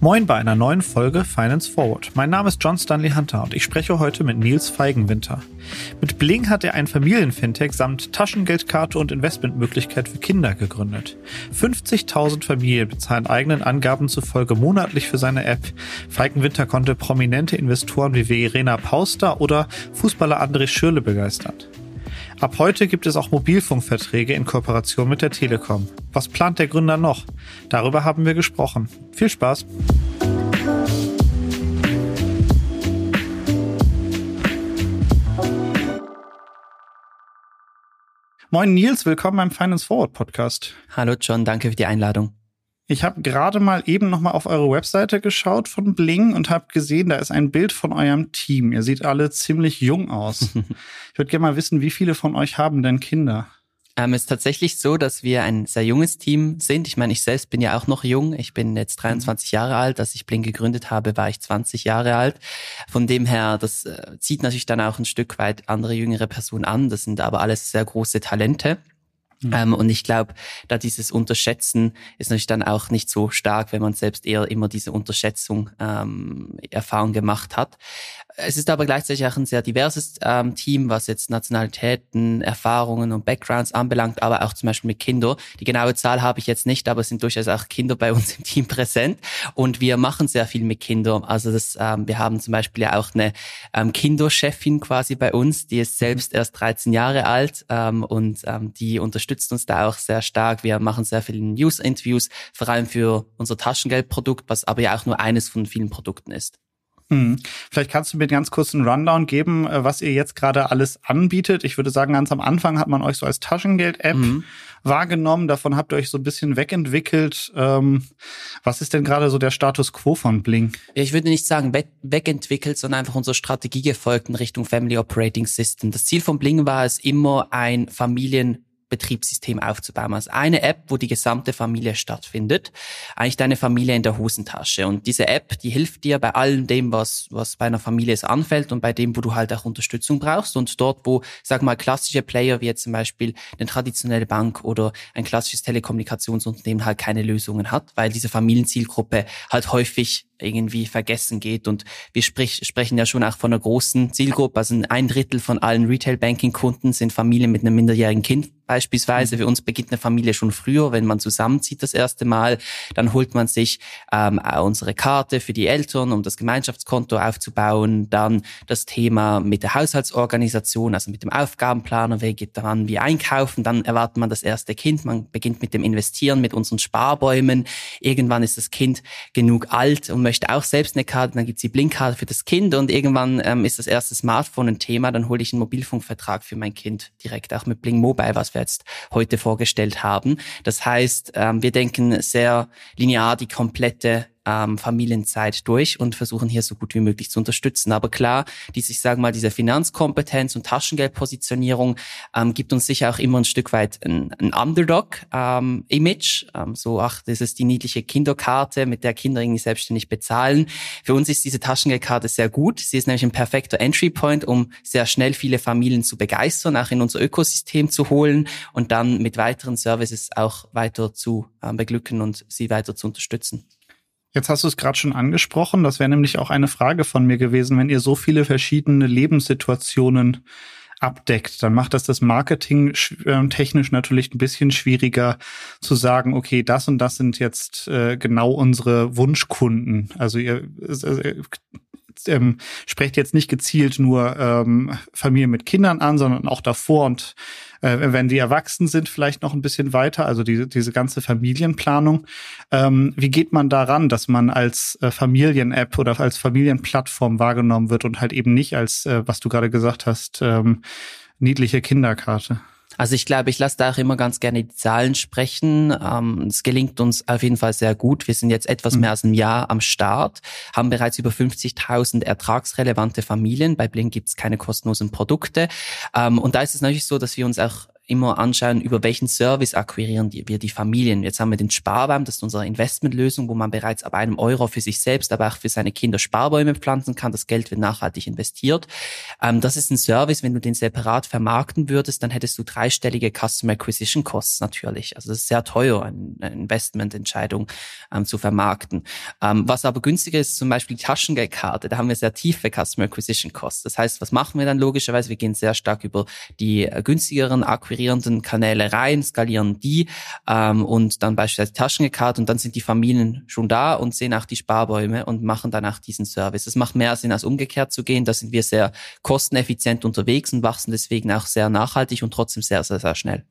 Moin bei einer neuen Folge Finance Forward. Mein Name ist John Stanley Hunter und ich spreche heute mit Nils Feigenwinter. Mit Bling hat er ein Familienfintech samt Taschengeldkarte und Investmentmöglichkeit für Kinder gegründet. 50.000 Familien bezahlen eigenen Angaben zufolge monatlich für seine App. Feigenwinter konnte prominente Investoren wie Verena Pauster oder Fußballer André Schürle begeistern. Ab heute gibt es auch Mobilfunkverträge in Kooperation mit der Telekom. Was plant der Gründer noch? Darüber haben wir gesprochen. Viel Spaß! Moin Nils, willkommen beim Finance Forward Podcast. Hallo John, danke für die Einladung. Ich habe gerade mal eben noch mal auf eure Webseite geschaut von Bling und habe gesehen, da ist ein Bild von eurem Team. Ihr seht alle ziemlich jung aus. ich würde gerne mal wissen, wie viele von euch haben denn Kinder? Ähm, es ist tatsächlich so, dass wir ein sehr junges Team sind. Ich meine, ich selbst bin ja auch noch jung. Ich bin jetzt 23 Jahre alt. Als ich Bling gegründet habe, war ich 20 Jahre alt. Von dem her, das äh, zieht natürlich dann auch ein Stück weit andere jüngere Personen an. Das sind aber alles sehr große Talente. Mhm. Ähm, und ich glaube, da dieses Unterschätzen ist natürlich dann auch nicht so stark, wenn man selbst eher immer diese Unterschätzung ähm, Erfahrung gemacht hat. Es ist aber gleichzeitig auch ein sehr diverses ähm, Team, was jetzt Nationalitäten, Erfahrungen und Backgrounds anbelangt, aber auch zum Beispiel mit Kindern. Die genaue Zahl habe ich jetzt nicht, aber es sind durchaus auch Kinder bei uns im Team präsent und wir machen sehr viel mit Kindern. Also das, ähm, wir haben zum Beispiel ja auch eine ähm, Kinderchefin quasi bei uns, die ist selbst erst 13 Jahre alt ähm, und ähm, die unterstützt uns da auch sehr stark. Wir machen sehr viele News-Interviews, vor allem für unser Taschengeldprodukt, was aber ja auch nur eines von vielen Produkten ist. Hm. Vielleicht kannst du mir ganz kurz einen Rundown geben, äh, was ihr jetzt gerade alles anbietet. Ich würde sagen, ganz am Anfang hat man euch so als Taschengeld-App mhm. wahrgenommen. Davon habt ihr euch so ein bisschen wegentwickelt. Ähm, was ist denn gerade so der Status quo von Bling? Ich würde nicht sagen we wegentwickelt, sondern einfach unsere Strategie gefolgt in Richtung Family Operating System. Das Ziel von Bling war es immer, ein Familien Betriebssystem aufzubauen. Also eine App, wo die gesamte Familie stattfindet. Eigentlich deine Familie in der Hosentasche. Und diese App, die hilft dir bei allem dem, was, was bei einer Familie es anfällt und bei dem, wo du halt auch Unterstützung brauchst. Und dort, wo, sag mal, klassische Player wie jetzt zum Beispiel eine traditionelle Bank oder ein klassisches Telekommunikationsunternehmen halt keine Lösungen hat, weil diese Familienzielgruppe halt häufig irgendwie vergessen geht. Und wir sprich, sprechen ja schon auch von einer großen Zielgruppe. Also ein Drittel von allen Retail-Banking-Kunden sind Familien mit einem minderjährigen Kind beispielsweise. Mhm. Für uns beginnt eine Familie schon früher, wenn man zusammenzieht das erste Mal. Dann holt man sich ähm, unsere Karte für die Eltern, um das Gemeinschaftskonto aufzubauen. Dann das Thema mit der Haushaltsorganisation, also mit dem Aufgabenplaner, wer geht daran, wie einkaufen. Dann erwartet man das erste Kind. Man beginnt mit dem Investieren, mit unseren Sparbäumen. Irgendwann ist das Kind genug alt, um möchte auch selbst eine Karte, dann gibt's die Blinkkarte für das Kind und irgendwann ähm, ist das erste Smartphone ein Thema, dann hole ich einen Mobilfunkvertrag für mein Kind direkt, auch mit Blink Mobile, was wir jetzt heute vorgestellt haben. Das heißt, ähm, wir denken sehr linear die komplette ähm, Familienzeit durch und versuchen hier so gut wie möglich zu unterstützen. Aber klar, diese, ich sage mal, diese Finanzkompetenz und Taschengeldpositionierung ähm, gibt uns sicher auch immer ein Stück weit ein, ein Underdog-Image. Ähm, ähm, so, ach, das ist die niedliche Kinderkarte, mit der Kinder irgendwie selbstständig bezahlen. Für uns ist diese Taschengeldkarte sehr gut. Sie ist nämlich ein perfekter Entry Point, um sehr schnell viele Familien zu begeistern, auch in unser Ökosystem zu holen und dann mit weiteren Services auch weiter zu äh, beglücken und sie weiter zu unterstützen. Jetzt hast du es gerade schon angesprochen. Das wäre nämlich auch eine Frage von mir gewesen, wenn ihr so viele verschiedene Lebenssituationen abdeckt, dann macht das das Marketing äh, technisch natürlich ein bisschen schwieriger zu sagen, okay, das und das sind jetzt äh, genau unsere Wunschkunden. Also ihr ähm, sprecht jetzt nicht gezielt nur ähm, Familien mit Kindern an, sondern auch davor und äh, wenn die erwachsen sind, vielleicht noch ein bisschen weiter, also diese, diese ganze Familienplanung. Ähm, wie geht man daran, dass man als äh, Familien-App oder als Familienplattform wahrgenommen wird und halt eben nicht als, äh, was du gerade gesagt hast, ähm, niedliche Kinderkarte? Also ich glaube, ich lasse da auch immer ganz gerne die Zahlen sprechen. Ähm, es gelingt uns auf jeden Fall sehr gut. Wir sind jetzt etwas mhm. mehr als ein Jahr am Start, haben bereits über 50.000 ertragsrelevante Familien. Bei Blink gibt es keine kostenlosen Produkte. Ähm, und da ist es natürlich so, dass wir uns auch immer anschauen, über welchen Service akquirieren wir die Familien. Jetzt haben wir den Sparbaum, das ist unsere Investmentlösung, wo man bereits ab einem Euro für sich selbst, aber auch für seine Kinder Sparbäume pflanzen kann. Das Geld wird nachhaltig investiert. Ähm, das ist ein Service, wenn du den separat vermarkten würdest, dann hättest du dreistellige Customer Acquisition Costs natürlich. Also das ist sehr teuer, eine Investmententscheidung ähm, zu vermarkten. Ähm, was aber günstiger ist, zum Beispiel die Taschengeldkarte. Da haben wir sehr tiefe Customer Acquisition Costs. Das heißt, was machen wir dann logischerweise? Wir gehen sehr stark über die äh, günstigeren akquirierenden Kanäle rein, skalieren die ähm, und dann beispielsweise Taschengekarte und dann sind die Familien schon da und sehen auch die Sparbäume und machen danach diesen Service. Es macht mehr Sinn, als umgekehrt zu gehen. Da sind wir sehr kosteneffizient unterwegs und wachsen deswegen auch sehr nachhaltig und trotzdem sehr, sehr, sehr schnell.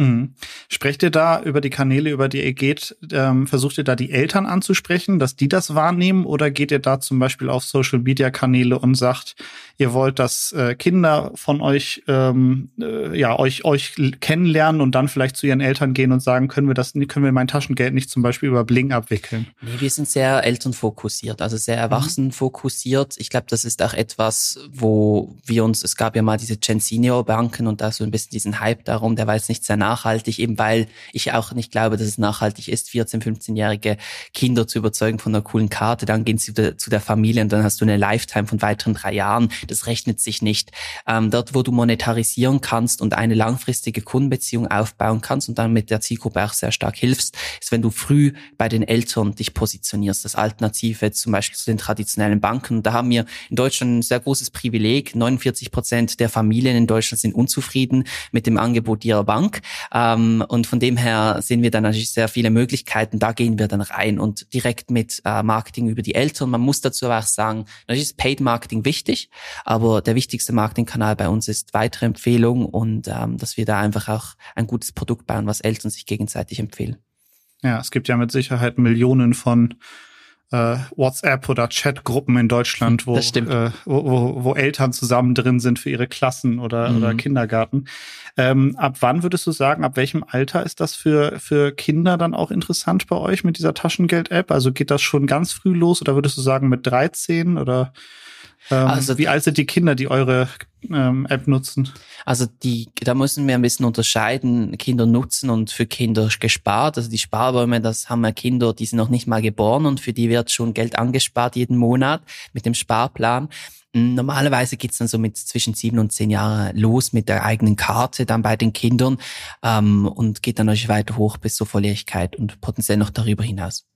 Mhm. Sprecht ihr da über die Kanäle, über die ihr geht, ähm, versucht ihr da die Eltern anzusprechen, dass die das wahrnehmen oder geht ihr da zum Beispiel auf Social Media Kanäle und sagt, ihr wollt, dass äh, Kinder von euch ähm, äh, ja euch euch kennenlernen und dann vielleicht zu ihren Eltern gehen und sagen, können wir das, können wir mein Taschengeld nicht zum Beispiel über Bling abwickeln? Nee, wir sind sehr elternfokussiert, also sehr mhm. erwachsenenfokussiert. Ich glaube, das ist auch etwas, wo wir uns, es gab ja mal diese Gen Senior Banken und da so ein bisschen diesen Hype darum, der war jetzt nicht sehr nachhaltig, eben weil ich auch nicht glaube, dass es nachhaltig ist, 14-, 15-jährige Kinder zu überzeugen von einer coolen Karte, dann gehen sie zu der Familie und dann hast du eine Lifetime von weiteren drei Jahren. Das rechnet sich nicht. Ähm, dort, wo du monetarisieren kannst und eine langfristige Kundenbeziehung aufbauen kannst und dann mit der Zielgruppe auch sehr stark hilfst, ist, wenn du früh bei den Eltern dich positionierst, das Alternative zum Beispiel zu den traditionellen Banken. Da haben wir in Deutschland ein sehr großes Privileg. 49 Prozent der Familien in Deutschland sind unzufrieden mit dem Angebot ihrer Bank. Ähm, und von dem her sehen wir dann natürlich sehr viele Möglichkeiten. Da gehen wir dann rein und direkt mit äh, Marketing über die Eltern. Man muss dazu aber auch sagen, natürlich ist Paid Marketing wichtig, aber der wichtigste Marketingkanal bei uns ist weitere Empfehlung und ähm, dass wir da einfach auch ein gutes Produkt bauen, was Eltern sich gegenseitig empfehlen. Ja, es gibt ja mit Sicherheit Millionen von äh, WhatsApp oder Chatgruppen in Deutschland, wo, äh, wo, wo, wo Eltern zusammen drin sind für ihre Klassen oder, mhm. oder Kindergarten. Ähm, ab wann würdest du sagen, ab welchem Alter ist das für, für Kinder dann auch interessant bei euch mit dieser Taschengeld-App? Also geht das schon ganz früh los oder würdest du sagen mit 13 oder ähm, also wie alt sind die Kinder, die eure ähm, App nutzen? Also die, da müssen wir ein bisschen unterscheiden, Kinder nutzen und für Kinder gespart. Also die Sparbäume, das haben wir Kinder, die sind noch nicht mal geboren und für die wird schon Geld angespart jeden Monat mit dem Sparplan. Normalerweise geht's dann so mit zwischen sieben und zehn Jahren los mit der eigenen Karte dann bei den Kindern ähm, und geht dann natürlich weiter hoch bis zur Volljährigkeit und potenziell noch darüber hinaus.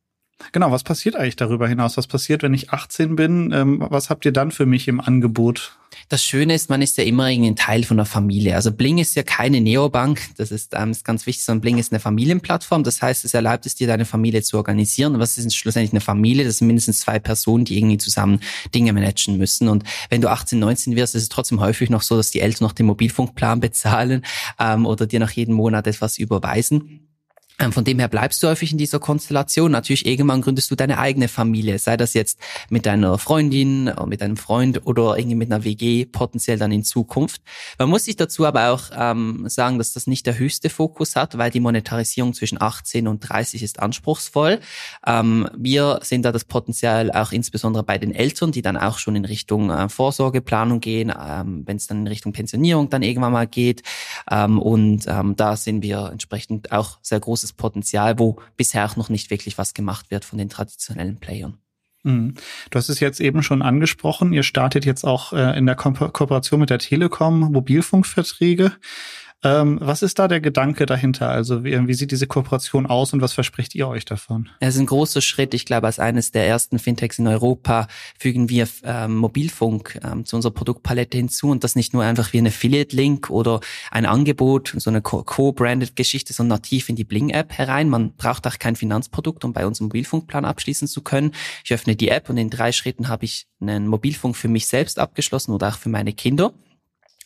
Genau, was passiert eigentlich darüber hinaus? Was passiert, wenn ich 18 bin? Ähm, was habt ihr dann für mich im Angebot? Das Schöne ist, man ist ja immer irgendwie ein Teil von der Familie. Also Bling ist ja keine Neobank, das ist, ähm, ist ganz wichtig, sondern Bling ist eine Familienplattform. Das heißt, es erlaubt es dir, deine Familie zu organisieren. Und was ist schlussendlich eine Familie? Das sind mindestens zwei Personen, die irgendwie zusammen Dinge managen müssen. Und wenn du 18, 19 wirst, ist es trotzdem häufig noch so, dass die Eltern noch den Mobilfunkplan bezahlen ähm, oder dir nach jedem Monat etwas überweisen. Ähm, von dem her bleibst du häufig in dieser Konstellation. Natürlich irgendwann gründest du deine eigene Familie, sei das jetzt mit deiner Freundin, mit deinem Freund oder irgendwie mit einer WG potenziell dann in Zukunft. Man muss sich dazu aber auch ähm, sagen, dass das nicht der höchste Fokus hat, weil die Monetarisierung zwischen 18 und 30 ist anspruchsvoll. Ähm, wir sehen da das Potenzial auch insbesondere bei den Eltern, die dann auch schon in Richtung äh, Vorsorgeplanung gehen, ähm, wenn es dann in Richtung Pensionierung dann irgendwann mal geht. Ähm, und ähm, da sehen wir entsprechend auch sehr groß großes Potenzial, wo bisher auch noch nicht wirklich was gemacht wird von den traditionellen Playern. Mhm. Du hast es jetzt eben schon angesprochen. Ihr startet jetzt auch äh, in der Ko Kooperation mit der Telekom Mobilfunkverträge. Ähm, was ist da der Gedanke dahinter? Also wie, wie, sieht diese Kooperation aus und was verspricht ihr euch davon? Es ist ein großer Schritt. Ich glaube, als eines der ersten Fintechs in Europa fügen wir ähm, Mobilfunk ähm, zu unserer Produktpalette hinzu und das nicht nur einfach wie ein Affiliate-Link oder ein Angebot, so eine co-branded Geschichte, sondern nativ in die Bling-App herein. Man braucht auch kein Finanzprodukt, um bei uns einen Mobilfunkplan abschließen zu können. Ich öffne die App und in drei Schritten habe ich einen Mobilfunk für mich selbst abgeschlossen oder auch für meine Kinder.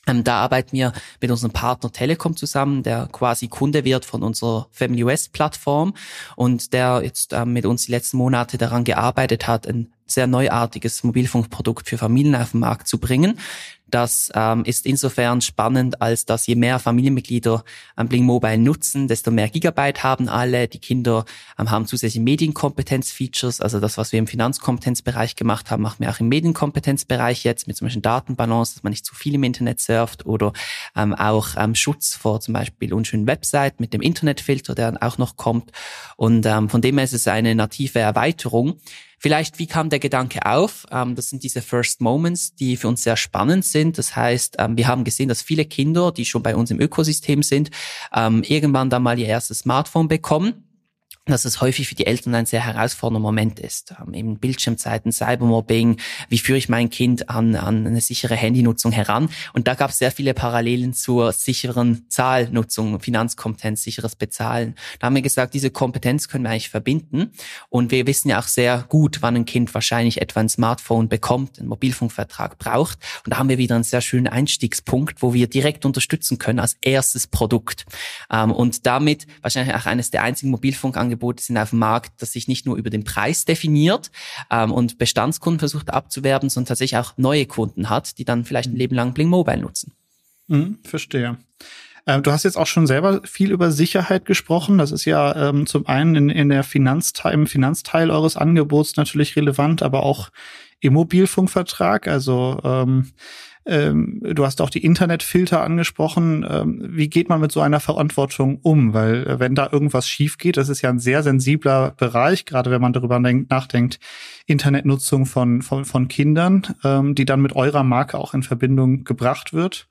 Ähm, da arbeiten wir mit unserem Partner Telekom zusammen, der quasi Kunde wird von unserer Family West Plattform und der jetzt ähm, mit uns die letzten Monate daran gearbeitet hat, ein sehr neuartiges Mobilfunkprodukt für Familien auf den Markt zu bringen. Das ähm, ist insofern spannend, als dass je mehr Familienmitglieder ähm, Bling Mobile nutzen, desto mehr Gigabyte haben alle. Die Kinder ähm, haben zusätzliche Medienkompetenz-Features, also das, was wir im Finanzkompetenzbereich gemacht haben, machen wir auch im Medienkompetenzbereich jetzt mit zum Beispiel Datenbalance, dass man nicht zu viel im Internet surft oder ähm, auch ähm, Schutz vor zum Beispiel unschönen Website mit dem Internetfilter, der dann auch noch kommt. Und ähm, von dem her ist es eine native Erweiterung. Vielleicht, wie kam der Gedanke auf? Ähm, das sind diese First Moments, die für uns sehr spannend sind. Das heißt, ähm, wir haben gesehen, dass viele Kinder, die schon bei uns im Ökosystem sind, ähm, irgendwann da mal ihr erstes Smartphone bekommen dass es häufig für die Eltern ein sehr herausfordernder Moment ist. Ähm, eben Bildschirmzeiten, Cybermobbing, wie führe ich mein Kind an, an eine sichere Handynutzung heran? Und da gab es sehr viele Parallelen zur sicheren Zahlnutzung, Finanzkompetenz, sicheres Bezahlen. Da haben wir gesagt, diese Kompetenz können wir eigentlich verbinden. Und wir wissen ja auch sehr gut, wann ein Kind wahrscheinlich etwa ein Smartphone bekommt, einen Mobilfunkvertrag braucht. Und da haben wir wieder einen sehr schönen Einstiegspunkt, wo wir direkt unterstützen können als erstes Produkt. Ähm, und damit wahrscheinlich auch eines der einzigen Mobilfunkangebote, Angebote sind auf dem Markt, das sich nicht nur über den Preis definiert ähm, und Bestandskunden versucht abzuwerben, sondern tatsächlich auch neue Kunden hat, die dann vielleicht ein Leben lang Bling Mobile nutzen. Mhm, verstehe. Ähm, du hast jetzt auch schon selber viel über Sicherheit gesprochen. Das ist ja ähm, zum einen in, in der Finanzteil, im Finanzteil eures Angebots natürlich relevant, aber auch im Mobilfunkvertrag. Also ähm, ähm, du hast auch die Internetfilter angesprochen. Ähm, wie geht man mit so einer Verantwortung um? Weil äh, wenn da irgendwas schief geht, das ist ja ein sehr sensibler Bereich, gerade wenn man darüber nachdenkt, Internetnutzung von, von, von Kindern, ähm, die dann mit eurer Marke auch in Verbindung gebracht wird.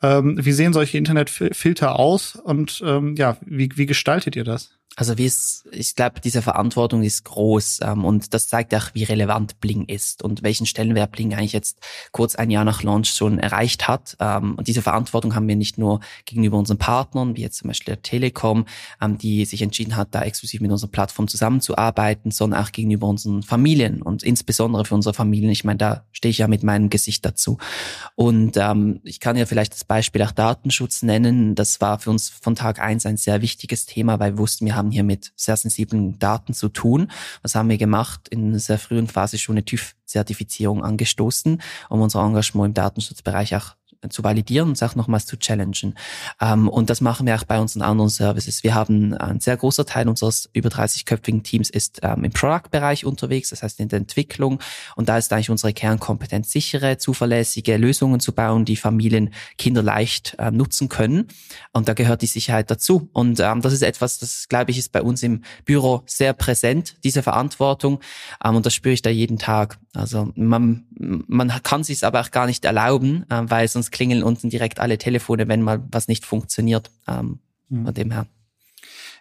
Ähm, wie sehen solche Internetfilter aus und ähm, ja, wie, wie gestaltet ihr das? Also wie es, ich glaube, diese Verantwortung ist groß ähm, und das zeigt auch, wie relevant Bling ist und welchen Stellenwert Bling eigentlich jetzt kurz ein Jahr nach Launch schon erreicht hat. Ähm, und diese Verantwortung haben wir nicht nur gegenüber unseren Partnern, wie jetzt zum Beispiel der Telekom, ähm, die sich entschieden hat, da exklusiv mit unserer Plattform zusammenzuarbeiten, sondern auch gegenüber unseren Familien und insbesondere für unsere Familien. Ich meine, da stehe ich ja mit meinem Gesicht dazu. Und ähm, ich kann ja vielleicht das Beispiel auch Datenschutz nennen. Das war für uns von Tag eins ein sehr wichtiges Thema, weil wir wussten, wir haben haben hier mit sehr sensiblen Daten zu tun. Was haben wir gemacht? In einer sehr frühen Phase schon eine TÜV-Zertifizierung angestoßen, um unser Engagement im Datenschutzbereich auch zu validieren und auch nochmals zu challengen. Ähm, und das machen wir auch bei unseren anderen Services. Wir haben ein sehr großer Teil unseres über 30-köpfigen Teams ist ähm, im Product-Bereich unterwegs, das heißt in der Entwicklung. Und da ist eigentlich unsere Kernkompetenz, sichere, zuverlässige Lösungen zu bauen, die Familien, Kinder leicht ähm, nutzen können. Und da gehört die Sicherheit dazu. Und ähm, das ist etwas, das glaube ich, ist bei uns im Büro sehr präsent, diese Verantwortung. Ähm, und das spüre ich da jeden Tag. Also man, man kann sich aber auch gar nicht erlauben, äh, weil sonst klingeln unten direkt alle Telefone, wenn mal was nicht funktioniert. Ähm, mhm. Von dem her.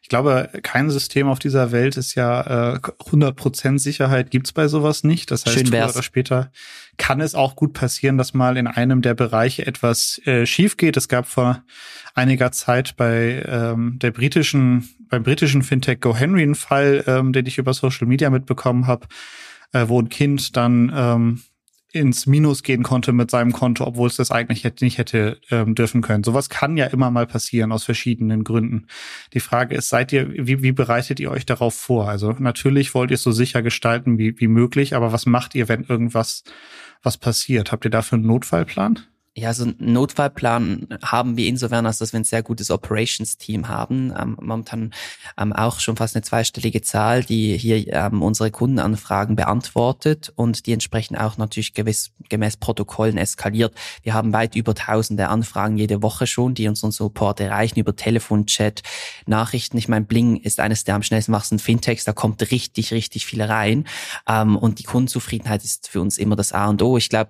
Ich glaube, kein System auf dieser Welt ist ja äh, 100% Sicherheit gibt's bei sowas nicht. Das heißt, früher oder später kann es auch gut passieren, dass mal in einem der Bereiche etwas äh, schief geht. Es gab vor einiger Zeit bei ähm, der britischen, beim britischen Fintech GoHenry einen Fall, ähm, den ich über Social Media mitbekommen habe, äh, wo ein Kind dann ähm, ins Minus gehen konnte mit seinem Konto, obwohl es das eigentlich hätte, nicht hätte ähm, dürfen können. Sowas kann ja immer mal passieren aus verschiedenen Gründen. Die Frage ist, seid ihr, wie, wie bereitet ihr euch darauf vor? Also natürlich wollt ihr es so sicher gestalten wie, wie möglich, aber was macht ihr, wenn irgendwas was passiert? Habt ihr dafür einen Notfallplan? Ja, so einen Notfallplan haben wir insofern, als dass wir ein sehr gutes Operations-Team haben. Ähm, momentan ähm, auch schon fast eine zweistellige Zahl, die hier ähm, unsere Kundenanfragen beantwortet und die entsprechend auch natürlich gewiss, gemäß Protokollen eskaliert. Wir haben weit über tausende Anfragen jede Woche schon, die uns unseren Support erreichen über Telefon, Chat, Nachrichten. Ich meine, Bling ist eines der am schnellsten wachsenden Fintechs, da kommt richtig, richtig viel rein. Ähm, und die Kundenzufriedenheit ist für uns immer das A und O. Ich glaube,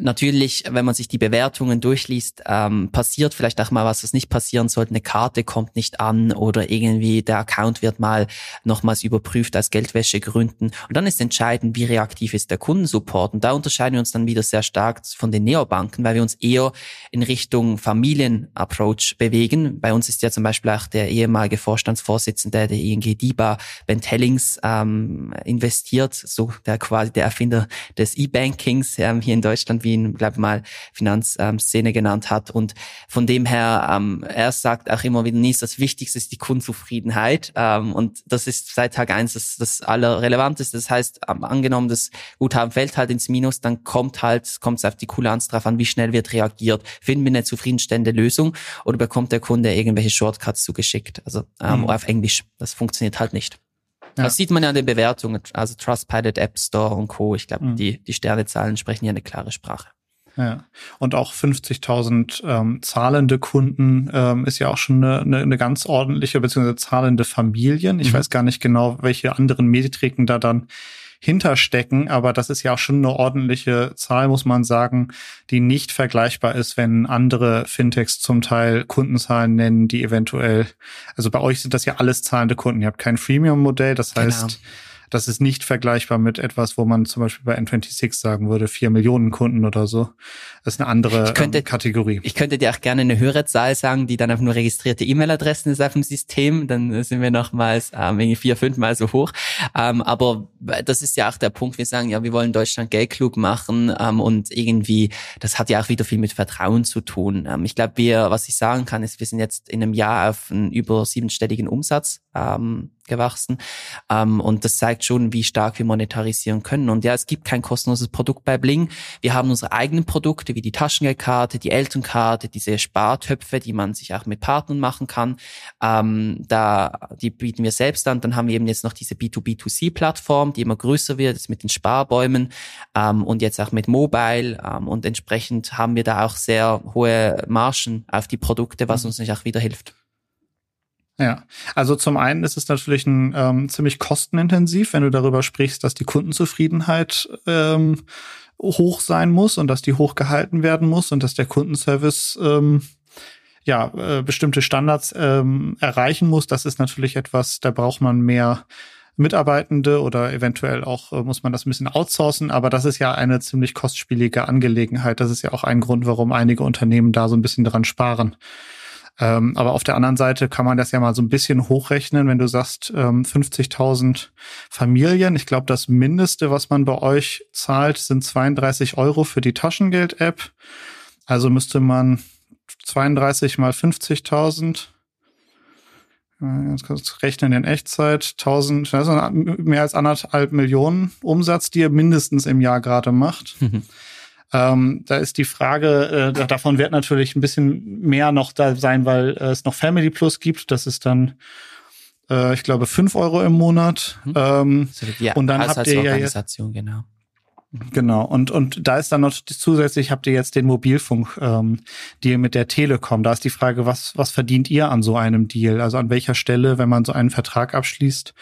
natürlich, wenn man sich die Bewertung Bewertungen durchliest, ähm, passiert vielleicht auch mal was, was nicht passieren sollte. Eine Karte kommt nicht an oder irgendwie der Account wird mal nochmals überprüft als Geldwäschegründen. Und dann ist entscheidend, wie reaktiv ist der Kundensupport. Und da unterscheiden wir uns dann wieder sehr stark von den Neobanken, weil wir uns eher in Richtung Familienapproach bewegen. Bei uns ist ja zum Beispiel auch der ehemalige Vorstandsvorsitzende der ING DIBA, Ben Tellings, ähm, investiert, so der quasi der Erfinder des E-Bankings ähm, hier in Deutschland, wie ihn, glaube mal, Finanz Szene genannt hat. Und von dem her, ähm, er sagt auch immer wieder, nie das Wichtigste ist die Kundenzufriedenheit. Ähm, und das ist seit Tag eins das, das Allerrelevanteste. Das heißt, ähm, angenommen, das Guthaben fällt halt ins Minus, dann kommt halt, kommt es auf die Kulanz drauf an, wie schnell wird reagiert. Finden wir eine zufriedenstellende Lösung oder bekommt der Kunde irgendwelche Shortcuts zugeschickt? Also ähm, mhm. auf Englisch. Das funktioniert halt nicht. Ja. Das sieht man ja an den Bewertungen, also Trustpilot, App Store und Co. Ich glaube, mhm. die, die Sternezahlen sprechen ja eine klare Sprache. Ja, und auch 50.000 ähm, zahlende Kunden ähm, ist ja auch schon eine, eine, eine ganz ordentliche, beziehungsweise zahlende Familien. Ich mhm. weiß gar nicht genau, welche anderen Metriken da dann hinterstecken, aber das ist ja auch schon eine ordentliche Zahl, muss man sagen, die nicht vergleichbar ist, wenn andere Fintechs zum Teil Kundenzahlen nennen, die eventuell, also bei euch sind das ja alles zahlende Kunden. Ihr habt kein Freemium-Modell, das heißt, genau das ist nicht vergleichbar mit etwas, wo man zum Beispiel bei N26 sagen würde, vier Millionen Kunden oder so. Das ist eine andere könnte, ähm, Kategorie. Ich könnte dir auch gerne eine höhere Zahl sagen, die dann einfach nur registrierte E-Mail-Adressen ist auf dem System. Dann sind wir nochmals ähm, irgendwie vier, fünfmal so hoch. Ähm, aber das ist ja auch der Punkt. Wir sagen ja, wir wollen Deutschland Geld klug machen ähm, und irgendwie, das hat ja auch wieder viel mit Vertrauen zu tun. Ähm, ich glaube, wir, was ich sagen kann, ist, wir sind jetzt in einem Jahr auf einen über siebenstelligen Umsatz ähm, gewachsen. Ähm, und das zeigt schon, wie stark wir monetarisieren können. Und ja, es gibt kein kostenloses Produkt bei Bling. Wir haben unsere eigenen Produkte, wie die Taschengeldkarte, die Elternkarte, diese Spartöpfe, die man sich auch mit Partnern machen kann. Ähm, da, die bieten wir selbst an. Dann haben wir eben jetzt noch diese B2B2C-Plattform, die immer größer wird, jetzt mit den Sparbäumen ähm, und jetzt auch mit Mobile. Ähm, und entsprechend haben wir da auch sehr hohe Margen auf die Produkte, was mhm. uns nicht auch wieder hilft. Ja, also zum einen ist es natürlich ein, ähm, ziemlich kostenintensiv, wenn du darüber sprichst, dass die Kundenzufriedenheit ähm, hoch sein muss und dass die hoch gehalten werden muss und dass der Kundenservice ähm, ja äh, bestimmte Standards ähm, erreichen muss. Das ist natürlich etwas, da braucht man mehr Mitarbeitende oder eventuell auch äh, muss man das ein bisschen outsourcen, aber das ist ja eine ziemlich kostspielige Angelegenheit. Das ist ja auch ein Grund, warum einige Unternehmen da so ein bisschen dran sparen. Ähm, aber auf der anderen Seite kann man das ja mal so ein bisschen hochrechnen, wenn du sagst ähm, 50.000 Familien. Ich glaube, das Mindeste, was man bei euch zahlt, sind 32 Euro für die Taschengeld-App. Also müsste man 32 mal 50.000 Ganz kurz rechnen in Echtzeit. 1000, also mehr als anderthalb Millionen Umsatz, die ihr mindestens im Jahr gerade macht. Ähm, da ist die Frage, äh, davon wird natürlich ein bisschen mehr noch da sein, weil äh, es noch Family Plus gibt. Das ist dann, äh, ich glaube, fünf Euro im Monat. Mhm. Ähm, ja, und dann habt ihr ja genau. Genau, und, und da ist dann noch zusätzlich habt ihr jetzt den Mobilfunk, ähm, Deal mit der Telekom. Da ist die Frage, was, was verdient ihr an so einem Deal? Also an welcher Stelle, wenn man so einen Vertrag abschließt,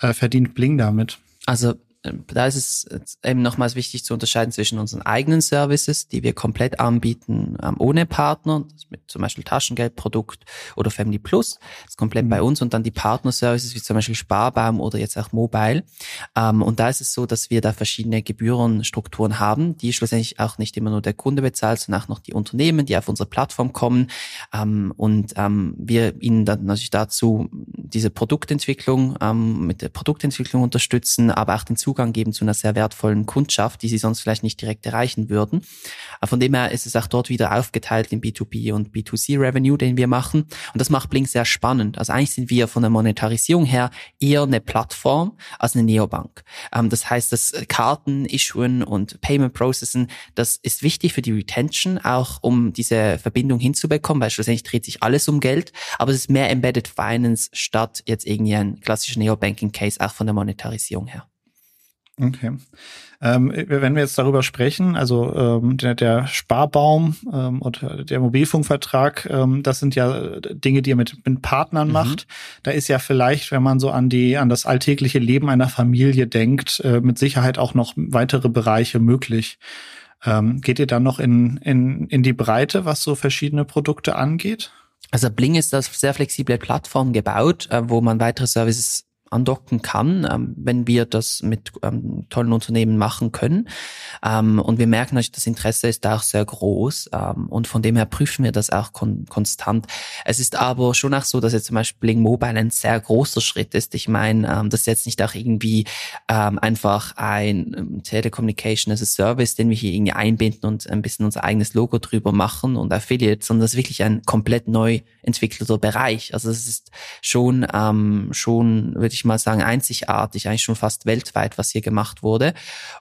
äh, verdient Bling damit? Also da ist es eben nochmals wichtig zu unterscheiden zwischen unseren eigenen Services, die wir komplett anbieten ähm, ohne Partner, mit zum Beispiel Taschengeldprodukt oder Family Plus, das ist komplett mhm. bei uns und dann die Partner-Services wie zum Beispiel Sparbaum oder jetzt auch Mobile. Ähm, und da ist es so, dass wir da verschiedene Gebührenstrukturen haben, die schlussendlich auch nicht immer nur der Kunde bezahlt, sondern auch noch die Unternehmen, die auf unsere Plattform kommen ähm, und ähm, wir ihnen dann natürlich dazu diese Produktentwicklung ähm, mit der Produktentwicklung unterstützen, aber auch den Zugang Zugang geben zu einer sehr wertvollen Kundschaft, die sie sonst vielleicht nicht direkt erreichen würden. Von dem her ist es auch dort wieder aufgeteilt in B2B und B2C Revenue, den wir machen. Und das macht Blink sehr spannend. Also eigentlich sind wir von der Monetarisierung her eher eine Plattform als eine Neobank. Ähm, das heißt, das Karten, Issuen und Payment Processen, das ist wichtig für die Retention, auch um diese Verbindung hinzubekommen, weil schlussendlich dreht sich alles um Geld. Aber es ist mehr Embedded Finance statt jetzt irgendwie ein klassischer Neobanking Case, auch von der Monetarisierung her. Okay. Ähm, wenn wir jetzt darüber sprechen, also ähm, der, der Sparbaum ähm, und der Mobilfunkvertrag, ähm, das sind ja Dinge, die ihr mit, mit Partnern mhm. macht. Da ist ja vielleicht, wenn man so an die an das alltägliche Leben einer Familie denkt, äh, mit Sicherheit auch noch weitere Bereiche möglich. Ähm, geht ihr dann noch in, in, in die Breite, was so verschiedene Produkte angeht? Also Bling ist das sehr flexible Plattform gebaut, äh, wo man weitere Services andocken kann, ähm, wenn wir das mit ähm, tollen Unternehmen machen können. Ähm, und wir merken natürlich, das Interesse ist auch sehr groß ähm, und von dem her prüfen wir das auch kon konstant. Es ist aber schon auch so, dass jetzt zum Beispiel Bling Mobile ein sehr großer Schritt ist. Ich meine, ähm, das ist jetzt nicht auch irgendwie ähm, einfach ein ähm, Telecommunication as a Service, den wir hier irgendwie einbinden und ein bisschen unser eigenes Logo drüber machen und Affiliate, sondern das ist wirklich ein komplett neu entwickelter Bereich. Also es ist schon, ähm, schon, würde ich mal sagen, einzigartig, eigentlich schon fast weltweit, was hier gemacht wurde.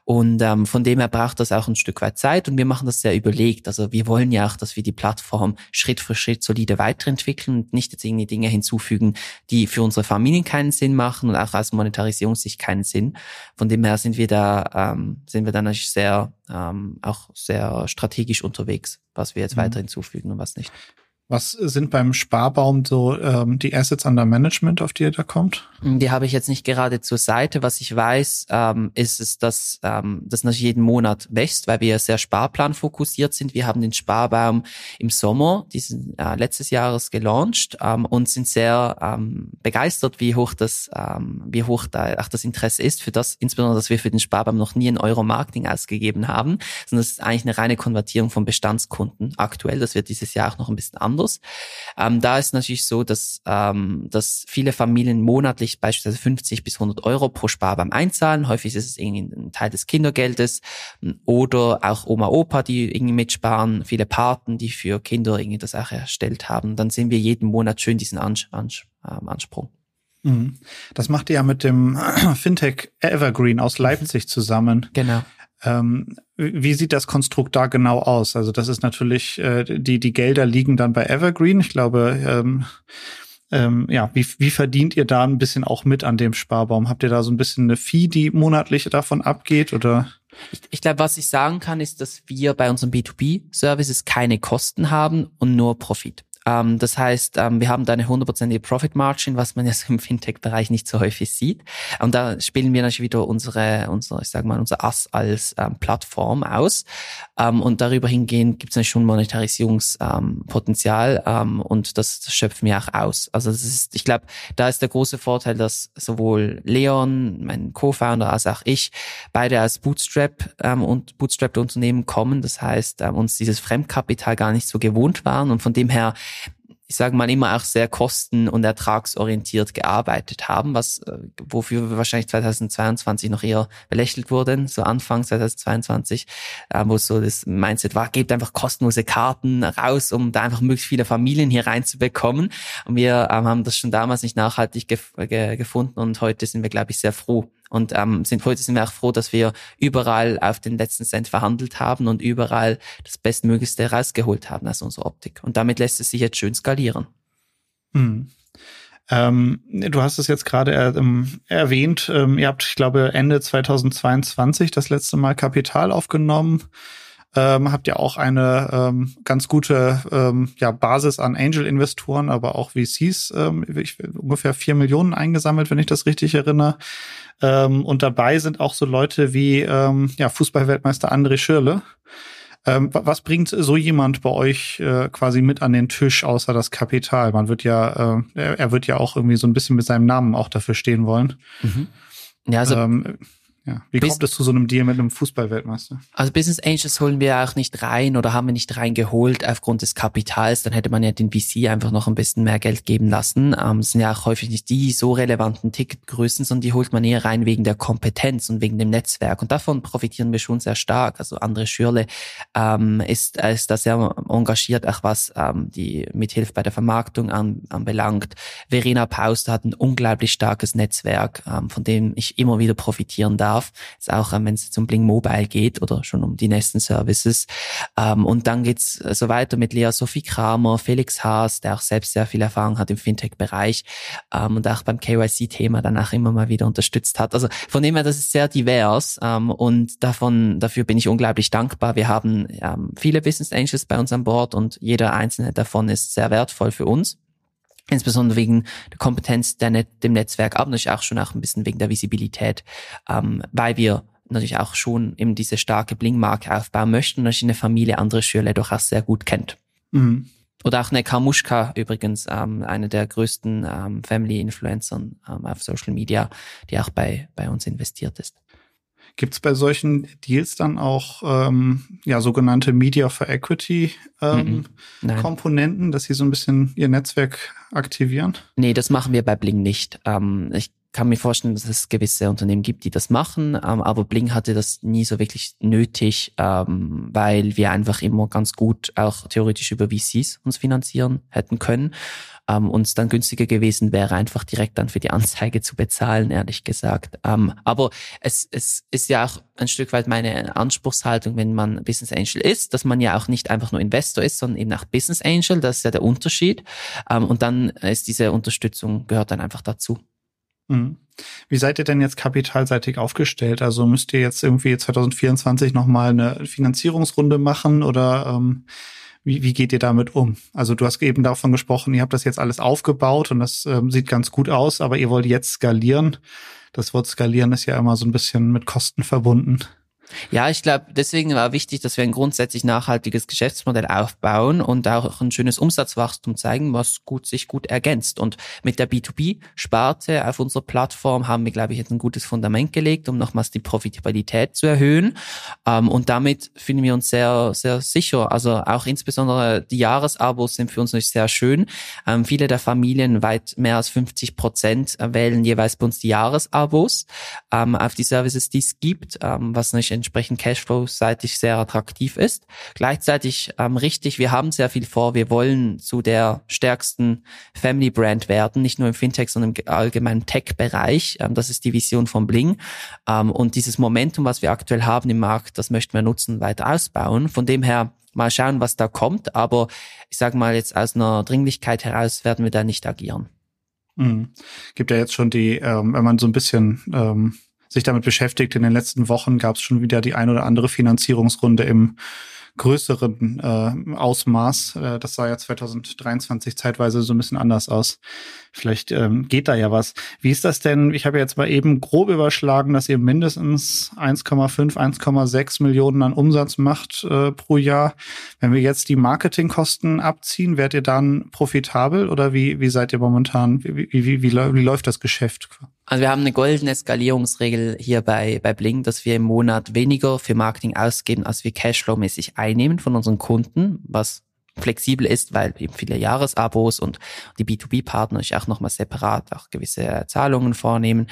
Und ähm, von dem her braucht das auch ein Stück weit Zeit und wir machen das sehr überlegt. Also wir wollen ja auch, dass wir die Plattform Schritt für Schritt solide weiterentwickeln und nicht jetzt irgendwie Dinge hinzufügen, die für unsere Familien keinen Sinn machen und auch aus Monetarisierungssicht keinen Sinn. Von dem her sind wir da, ähm, sind wir dann natürlich sehr, ähm, auch sehr strategisch unterwegs, was wir jetzt mhm. weiter hinzufügen und was nicht. Was sind beim Sparbaum so ähm, die Assets under Management, auf die ihr da kommt? Die habe ich jetzt nicht gerade zur Seite. Was ich weiß, ähm, ist es, dass ähm, das natürlich jeden Monat wächst, weil wir sehr sparplanfokussiert sind. Wir haben den Sparbaum im Sommer diesen äh, letztes Jahres gelauncht ähm, und sind sehr ähm, begeistert, wie hoch das, ähm, wie hoch da auch das Interesse ist für das, insbesondere, dass wir für den Sparbaum noch nie ein Euro Marketing ausgegeben haben, sondern es ist eigentlich eine reine Konvertierung von Bestandskunden aktuell. Das wird dieses Jahr auch noch ein bisschen anders anders. Ähm, da ist natürlich so, dass, ähm, dass viele Familien monatlich beispielsweise 50 bis 100 Euro pro Sparbaum einzahlen. Häufig ist es irgendwie ein Teil des Kindergeldes oder auch Oma, Opa, die irgendwie mitsparen, viele Paten, die für Kinder irgendwie das auch erstellt haben. Dann sehen wir jeden Monat schön diesen Ans Ans ähm, Ansprung. Mhm. Das macht ihr ja mit dem Fintech Evergreen aus Leipzig zusammen. Genau. Ähm, wie sieht das Konstrukt da genau aus? Also das ist natürlich, äh, die, die Gelder liegen dann bei Evergreen. Ich glaube, ähm, ähm, ja, wie, wie verdient ihr da ein bisschen auch mit an dem Sparbaum? Habt ihr da so ein bisschen eine Fee, die monatlich davon abgeht oder? Ich, ich glaube, was ich sagen kann, ist, dass wir bei unseren B2B-Services keine Kosten haben und nur Profit. Ähm, das heißt, ähm, wir haben da eine hundertprozentige Profit Margin, was man so im Fintech-Bereich nicht so häufig sieht. Und da spielen wir natürlich wieder unsere, unsere ich sag mal, unser Ass als ähm, Plattform aus. Ähm, und darüber hingehend gibt es natürlich schon Monetarisierungspotenzial ähm, und das, das schöpfen wir auch aus. Also das ist, ich glaube, da ist der große Vorteil, dass sowohl Leon, mein Co-Founder, als auch ich beide als Bootstrap ähm, und Bootstrap Unternehmen kommen. Das heißt, ähm, uns dieses Fremdkapital gar nicht so gewohnt waren und von dem her ich sage mal, immer auch sehr kosten- und ertragsorientiert gearbeitet haben, was äh, wofür wir wahrscheinlich 2022 noch eher belächelt wurden, so Anfang 2022, äh, wo so das Mindset war, gebt einfach kostenlose Karten raus, um da einfach möglichst viele Familien hier reinzubekommen. Und wir ähm, haben das schon damals nicht nachhaltig gef ge gefunden und heute sind wir, glaube ich, sehr froh, und ähm, sind, heute sind wir auch froh, dass wir überall auf den letzten Cent verhandelt haben und überall das Bestmöglichste rausgeholt haben aus unserer Optik. Und damit lässt es sich jetzt schön skalieren. Hm. Ähm, du hast es jetzt gerade ähm, erwähnt. Ähm, ihr habt, ich glaube, Ende 2022 das letzte Mal Kapital aufgenommen. Ähm, habt ihr auch eine ähm, ganz gute ähm, ja, Basis an Angel-Investoren, aber auch VCs, ähm, ich, ungefähr vier Millionen eingesammelt, wenn ich das richtig erinnere. Ähm, und dabei sind auch so Leute wie ähm, ja, Fußballweltmeister André Schirle. Ähm, was bringt so jemand bei euch äh, quasi mit an den Tisch, außer das Kapital? Man wird ja, äh, er, wird ja auch irgendwie so ein bisschen mit seinem Namen auch dafür stehen wollen. Mhm. Ja, also ähm, ja. Wie kommt es zu so einem Deal mit einem Fußballweltmeister? Also Business Angels holen wir auch nicht rein oder haben wir nicht reingeholt aufgrund des Kapitals. Dann hätte man ja den VC einfach noch ein bisschen mehr Geld geben lassen. Ähm, sind ja auch häufig nicht die so relevanten Ticketgrößen, sondern die holt man eher rein wegen der Kompetenz und wegen dem Netzwerk. Und davon profitieren wir schon sehr stark. Also André Schürle ähm, ist, ist da sehr engagiert, auch was ähm, die Mithilfe bei der Vermarktung an, anbelangt. Verena Pauster hat ein unglaublich starkes Netzwerk, ähm, von dem ich immer wieder profitieren darf darf. Ist auch, ähm, wenn es zum Bling Mobile geht oder schon um die nächsten Services. Ähm, und dann geht's äh, so weiter mit Lea Sophie Kramer, Felix Haas, der auch selbst sehr viel Erfahrung hat im Fintech-Bereich ähm, und auch beim KYC-Thema danach immer mal wieder unterstützt hat. Also von dem her, das ist sehr divers und davon, dafür bin ich unglaublich dankbar. Wir haben viele Business Angels bei uns an Bord und jeder einzelne davon ist sehr wertvoll für uns insbesondere wegen der Kompetenz der Net dem Netzwerk, aber natürlich auch schon auch ein bisschen wegen der Visibilität, ähm, weil wir natürlich auch schon eben diese starke Bling-Marke aufbauen möchten und natürlich eine Familie andere Schüler doch auch sehr gut kennt. Mhm. Oder auch eine Kamushka übrigens, ähm, eine der größten ähm, Family-Influencern ähm, auf Social Media, die auch bei, bei uns investiert ist. Gibt es bei solchen Deals dann auch ähm, ja sogenannte Media for Equity ähm, mhm. Komponenten, dass sie so ein bisschen ihr Netzwerk aktivieren? Nee, das machen wir bei Bling nicht. Ähm, ich kann mir vorstellen, dass es gewisse Unternehmen gibt, die das machen, ähm, aber Bling hatte das nie so wirklich nötig, ähm, weil wir einfach immer ganz gut auch theoretisch über VCs uns finanzieren hätten können. Ähm, uns dann günstiger gewesen wäre, einfach direkt dann für die Anzeige zu bezahlen, ehrlich gesagt. Ähm, aber es, es ist ja auch ein Stück weit meine Anspruchshaltung, wenn man Business Angel ist, dass man ja auch nicht einfach nur Investor ist, sondern eben auch Business Angel, das ist ja der Unterschied. Ähm, und dann ist diese Unterstützung, gehört dann einfach dazu. Mhm. Wie seid ihr denn jetzt kapitalseitig aufgestellt? Also müsst ihr jetzt irgendwie 2024 nochmal eine Finanzierungsrunde machen oder ähm, wie, wie geht ihr damit um? Also du hast eben davon gesprochen, ihr habt das jetzt alles aufgebaut und das ähm, sieht ganz gut aus, aber ihr wollt jetzt skalieren. Das Wort skalieren ist ja immer so ein bisschen mit Kosten verbunden. Ja, ich glaube, deswegen war wichtig, dass wir ein grundsätzlich nachhaltiges Geschäftsmodell aufbauen und auch ein schönes Umsatzwachstum zeigen, was gut sich gut ergänzt. Und mit der B2B-Sparte auf unserer Plattform haben wir, glaube ich, jetzt ein gutes Fundament gelegt, um nochmals die Profitabilität zu erhöhen. Ähm, und damit fühlen wir uns sehr, sehr sicher. Also auch insbesondere die Jahresabos sind für uns natürlich sehr schön. Ähm, viele der Familien, weit mehr als 50 Prozent, wählen jeweils bei uns die Jahresabos ähm, auf die Services, die es gibt, was natürlich entsprechend Cashflow-seitig sehr attraktiv ist. Gleichzeitig ähm, richtig, wir haben sehr viel vor. Wir wollen zu der stärksten Family Brand werden, nicht nur im Fintech, sondern im allgemeinen Tech-Bereich. Ähm, das ist die Vision von Bling. Ähm, und dieses Momentum, was wir aktuell haben im Markt, das möchten wir nutzen, weiter ausbauen. Von dem her mal schauen, was da kommt. Aber ich sage mal jetzt aus einer Dringlichkeit heraus werden wir da nicht agieren. Mhm. Gibt ja jetzt schon die, ähm, wenn man so ein bisschen ähm, sich damit beschäftigt. In den letzten Wochen gab es schon wieder die ein oder andere Finanzierungsrunde im größeren äh, Ausmaß. Äh, das sah ja 2023 zeitweise so ein bisschen anders aus. Vielleicht ähm, geht da ja was. Wie ist das denn? Ich habe jetzt mal eben grob überschlagen, dass ihr mindestens 1,5, 1,6 Millionen an Umsatz macht äh, pro Jahr. Wenn wir jetzt die Marketingkosten abziehen, werdet ihr dann profitabel oder wie, wie seid ihr momentan? Wie, wie, wie, wie, wie läuft das Geschäft? Also wir haben eine goldene Skalierungsregel hier bei, bei Blink, dass wir im Monat weniger für Marketing ausgeben, als wir Cashflow-mäßig einnehmen von unseren Kunden, was flexibel ist, weil eben viele Jahresabos und die B2B-Partner ich auch nochmal separat auch gewisse Zahlungen vornehmen.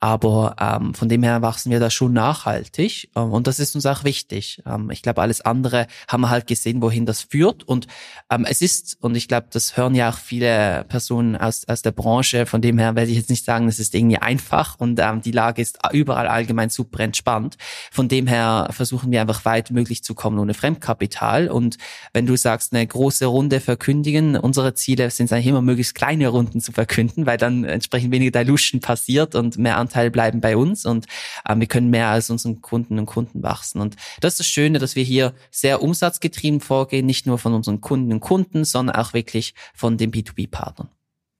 Aber ähm, von dem her wachsen wir da schon nachhaltig ähm, und das ist uns auch wichtig. Ähm, ich glaube, alles andere haben wir halt gesehen, wohin das führt. Und ähm, es ist, und ich glaube, das hören ja auch viele Personen aus, aus der Branche, von dem her werde ich jetzt nicht sagen, es ist irgendwie einfach und ähm, die Lage ist überall allgemein super entspannt. Von dem her versuchen wir einfach weit möglich zu kommen ohne Fremdkapital. Und wenn du sagst, eine große Runde verkündigen, unsere Ziele sind eigentlich immer möglichst kleine Runden zu verkünden, weil dann entsprechend weniger Dilution passiert und mehr Anteil bleiben bei uns und ähm, wir können mehr als unseren Kunden und Kunden wachsen. Und das ist das Schöne, dass wir hier sehr umsatzgetrieben vorgehen, nicht nur von unseren Kunden und Kunden, sondern auch wirklich von den B2B-Partnern.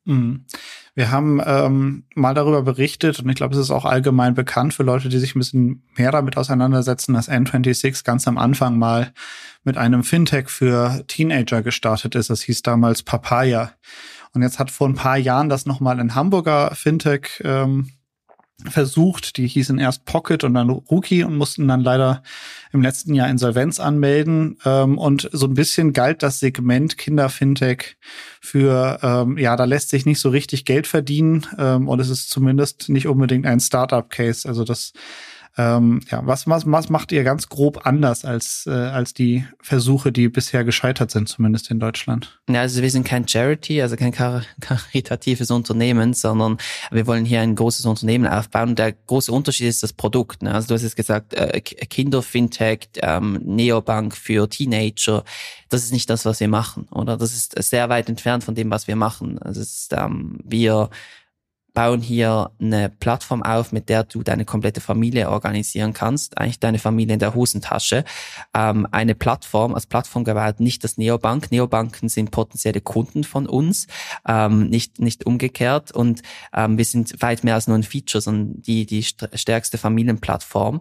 Mhm. Wir haben ähm, mal darüber berichtet und ich glaube, es ist auch allgemein bekannt für Leute, die sich ein bisschen mehr damit auseinandersetzen, dass N26 ganz am Anfang mal mit einem Fintech für Teenager gestartet ist. Das hieß damals Papaya. Und jetzt hat vor ein paar Jahren das nochmal ein Hamburger Fintech ähm, versucht. Die hießen erst Pocket und dann Rookie und mussten dann leider im letzten Jahr Insolvenz anmelden. Ähm, und so ein bisschen galt das Segment Kinder-Fintech für, ähm, ja, da lässt sich nicht so richtig Geld verdienen. Ähm, und es ist zumindest nicht unbedingt ein Startup-Case. Also das ähm, ja, was, was, was macht ihr ganz grob anders als, äh, als die Versuche, die bisher gescheitert sind, zumindest in Deutschland? Ja, also wir sind kein Charity, also kein kar karitatives Unternehmen, sondern wir wollen hier ein großes Unternehmen aufbauen. Der große Unterschied ist das Produkt. Ne? Also du hast jetzt gesagt, äh, Kinder-Fintech, ähm, Neobank für Teenager. Das ist nicht das, was wir machen, oder? Das ist sehr weit entfernt von dem, was wir machen. Also es ist, ähm, wir bauen hier eine Plattform auf, mit der du deine komplette Familie organisieren kannst, eigentlich deine Familie in der Hosentasche. Ähm, eine Plattform, als Plattform gebaut, nicht das Neobank. Neobanken sind potenzielle Kunden von uns, ähm, nicht, nicht umgekehrt. Und ähm, wir sind weit mehr als nur ein Feature, sondern die, die stärkste Familienplattform.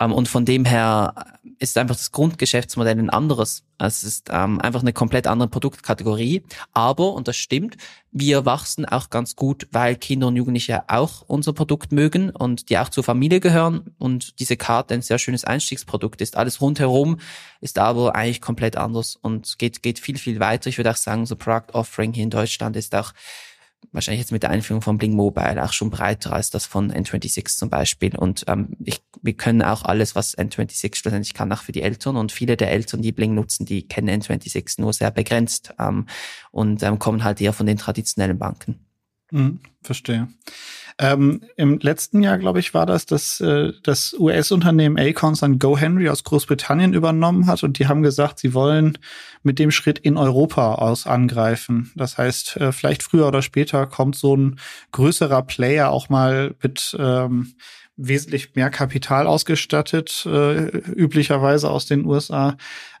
Ähm, und von dem her ist einfach das Grundgeschäftsmodell ein anderes. Es ist ähm, einfach eine komplett andere Produktkategorie. Aber, und das stimmt, wir wachsen auch ganz gut, weil Kinder und Jugendliche auch unser Produkt mögen und die auch zur Familie gehören und diese Karte ein sehr schönes Einstiegsprodukt ist. Alles rundherum ist aber eigentlich komplett anders und geht, geht viel, viel weiter. Ich würde auch sagen, so Product Offering hier in Deutschland ist auch wahrscheinlich jetzt mit der Einführung von Bling Mobile auch schon breiter als das von N26 zum Beispiel. Und ähm, ich, wir können auch alles, was N26 schlussendlich kann, auch für die Eltern. Und viele der Eltern, die Bling nutzen, die kennen N26 nur sehr begrenzt ähm, und ähm, kommen halt eher von den traditionellen Banken. Mhm, verstehe. Ähm, Im letzten Jahr, glaube ich, war das, dass äh, das US-Unternehmen Acorns dann GoHenry aus Großbritannien übernommen hat und die haben gesagt, sie wollen mit dem Schritt in Europa aus angreifen. Das heißt, äh, vielleicht früher oder später kommt so ein größerer Player auch mal mit ähm, wesentlich mehr Kapital ausgestattet, äh, üblicherweise aus den USA,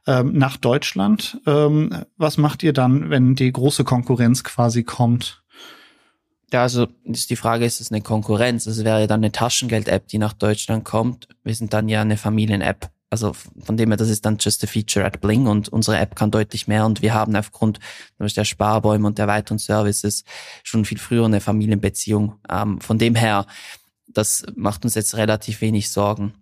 ähm, nach Deutschland. Ähm, was macht ihr dann, wenn die große Konkurrenz quasi kommt? Ja, also ist die Frage, ist es eine Konkurrenz? Es wäre dann eine Taschengeld-App, die nach Deutschland kommt. Wir sind dann ja eine Familien-App. Also von dem her, das ist dann just a feature at Bling und unsere App kann deutlich mehr und wir haben aufgrund der Sparbäume und der weiteren Services schon viel früher eine Familienbeziehung. Ähm, von dem her, das macht uns jetzt relativ wenig Sorgen.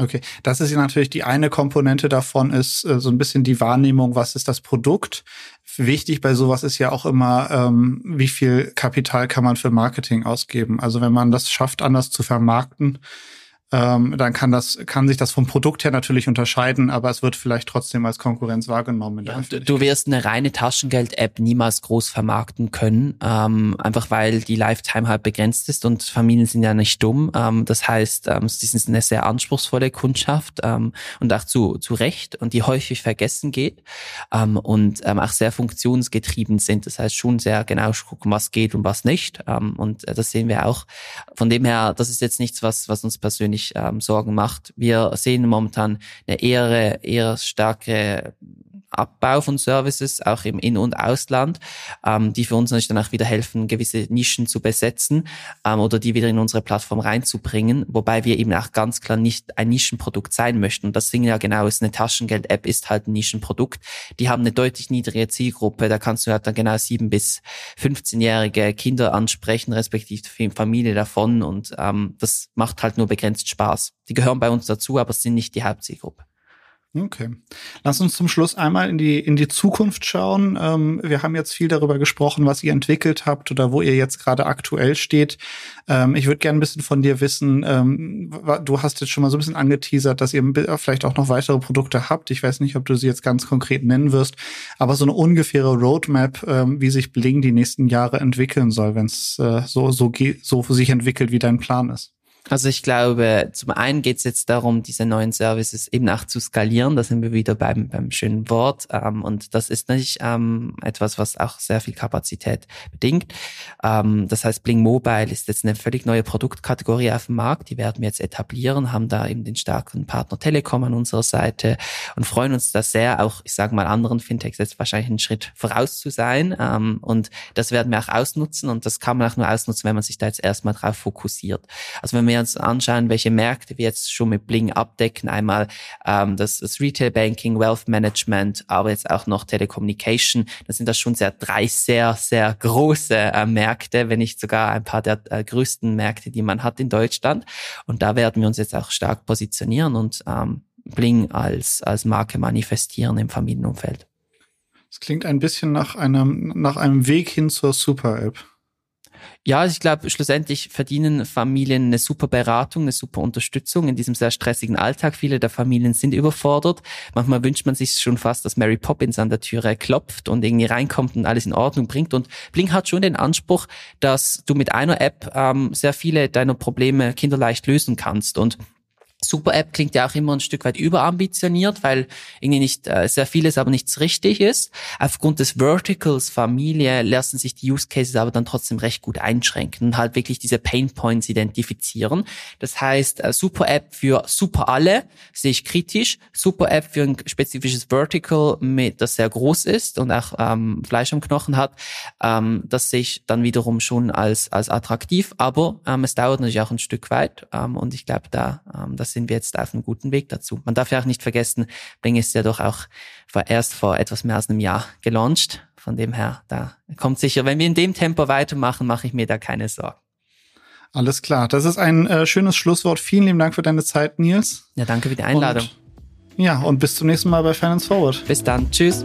Okay, das ist ja natürlich die eine Komponente davon, ist äh, so ein bisschen die Wahrnehmung, was ist das Produkt. Wichtig bei sowas ist ja auch immer, ähm, wie viel Kapital kann man für Marketing ausgeben. Also wenn man das schafft, anders zu vermarkten, ähm, dann kann das, kann sich das vom Produkt her natürlich unterscheiden, aber es wird vielleicht trotzdem als Konkurrenz wahrgenommen. Ja, du wirst eine reine Taschengeld-App niemals groß vermarkten können, ähm, einfach weil die Lifetime halt begrenzt ist und Familien sind ja nicht dumm. Ähm, das heißt, ähm, sie sind eine sehr anspruchsvolle Kundschaft ähm, und auch zu, zu Recht und die häufig vergessen geht ähm, und ähm, auch sehr funktionsgetrieben sind. Das heißt schon sehr genau gucken, was geht und was nicht. Ähm, und äh, das sehen wir auch. Von dem her, das ist jetzt nichts, was, was uns persönlich ähm, Sorgen macht. Wir sehen momentan eine eher, eher starke Abbau von Services, auch im In- und Ausland, ähm, die für uns natürlich dann auch wieder helfen, gewisse Nischen zu besetzen ähm, oder die wieder in unsere Plattform reinzubringen, wobei wir eben auch ganz klar nicht ein Nischenprodukt sein möchten. Und das Ding ja genau ist, eine Taschengeld-App ist halt ein Nischenprodukt. Die haben eine deutlich niedrige Zielgruppe, da kannst du halt dann genau sieben bis 15-jährige Kinder ansprechen, respektive Familie davon und ähm, das macht halt nur begrenzt Spaß. Die gehören bei uns dazu, aber sind nicht die Hauptzielgruppe. Okay. Lass uns zum Schluss einmal in die, in die Zukunft schauen. Ähm, wir haben jetzt viel darüber gesprochen, was ihr entwickelt habt oder wo ihr jetzt gerade aktuell steht. Ähm, ich würde gerne ein bisschen von dir wissen, ähm, du hast jetzt schon mal so ein bisschen angeteasert, dass ihr vielleicht auch noch weitere Produkte habt. Ich weiß nicht, ob du sie jetzt ganz konkret nennen wirst, aber so eine ungefähre Roadmap, ähm, wie sich Bling die nächsten Jahre entwickeln soll, wenn es äh, so, so, so sich entwickelt, wie dein Plan ist. Also ich glaube, zum einen geht es jetzt darum, diese neuen Services eben auch zu skalieren. Da sind wir wieder beim, beim schönen Wort. Ähm, und das ist nicht ähm, etwas, was auch sehr viel Kapazität bedingt. Ähm, das heißt, Bling Mobile ist jetzt eine völlig neue Produktkategorie auf dem Markt. Die werden wir jetzt etablieren, haben da eben den starken Partner Telekom an unserer Seite und freuen uns da sehr, auch, ich sage mal, anderen Fintechs jetzt wahrscheinlich einen Schritt voraus zu sein. Ähm, und das werden wir auch ausnutzen. Und das kann man auch nur ausnutzen, wenn man sich da jetzt erstmal drauf fokussiert. Also wenn wir uns anschauen, welche Märkte wir jetzt schon mit Bling abdecken. Einmal ähm, das, das Retail Banking, Wealth Management, aber jetzt auch noch Telecommunication. Das sind das schon sehr drei sehr, sehr große äh, Märkte, wenn nicht sogar ein paar der äh, größten Märkte, die man hat in Deutschland. Und da werden wir uns jetzt auch stark positionieren und ähm, Bling als, als Marke manifestieren im Familienumfeld. Das klingt ein bisschen nach einem, nach einem Weg hin zur Super-App. Ja, ich glaube, schlussendlich verdienen Familien eine super Beratung, eine super Unterstützung in diesem sehr stressigen Alltag. Viele der Familien sind überfordert. Manchmal wünscht man sich schon fast, dass Mary Poppins an der Türe klopft und irgendwie reinkommt und alles in Ordnung bringt. Und Blink hat schon den Anspruch, dass du mit einer App ähm, sehr viele deiner Probleme kinderleicht lösen kannst. Und Super App klingt ja auch immer ein Stück weit überambitioniert, weil irgendwie nicht äh, sehr vieles, aber nichts richtig ist. Aufgrund des Verticals Familie lassen sich die Use Cases aber dann trotzdem recht gut einschränken und halt wirklich diese Pain Points identifizieren. Das heißt, äh, Super App für super alle sehe ich kritisch. Super App für ein spezifisches Vertical, mit, das sehr groß ist und auch ähm, Fleisch am Knochen hat, ähm, das sehe ich dann wiederum schon als als attraktiv. Aber ähm, es dauert natürlich auch ein Stück weit ähm, und ich glaube, da ähm, das sind wir jetzt auf einem guten Weg dazu. Man darf ja auch nicht vergessen, Bling ist ja doch auch erst vor etwas mehr als einem Jahr gelauncht. Von dem her, da kommt sicher, wenn wir in dem Tempo weitermachen, mache ich mir da keine Sorgen. Alles klar. Das ist ein äh, schönes Schlusswort. Vielen lieben Dank für deine Zeit, Nils. Ja, danke für die Einladung. Und, ja, und bis zum nächsten Mal bei Finance Forward. Bis dann. Tschüss.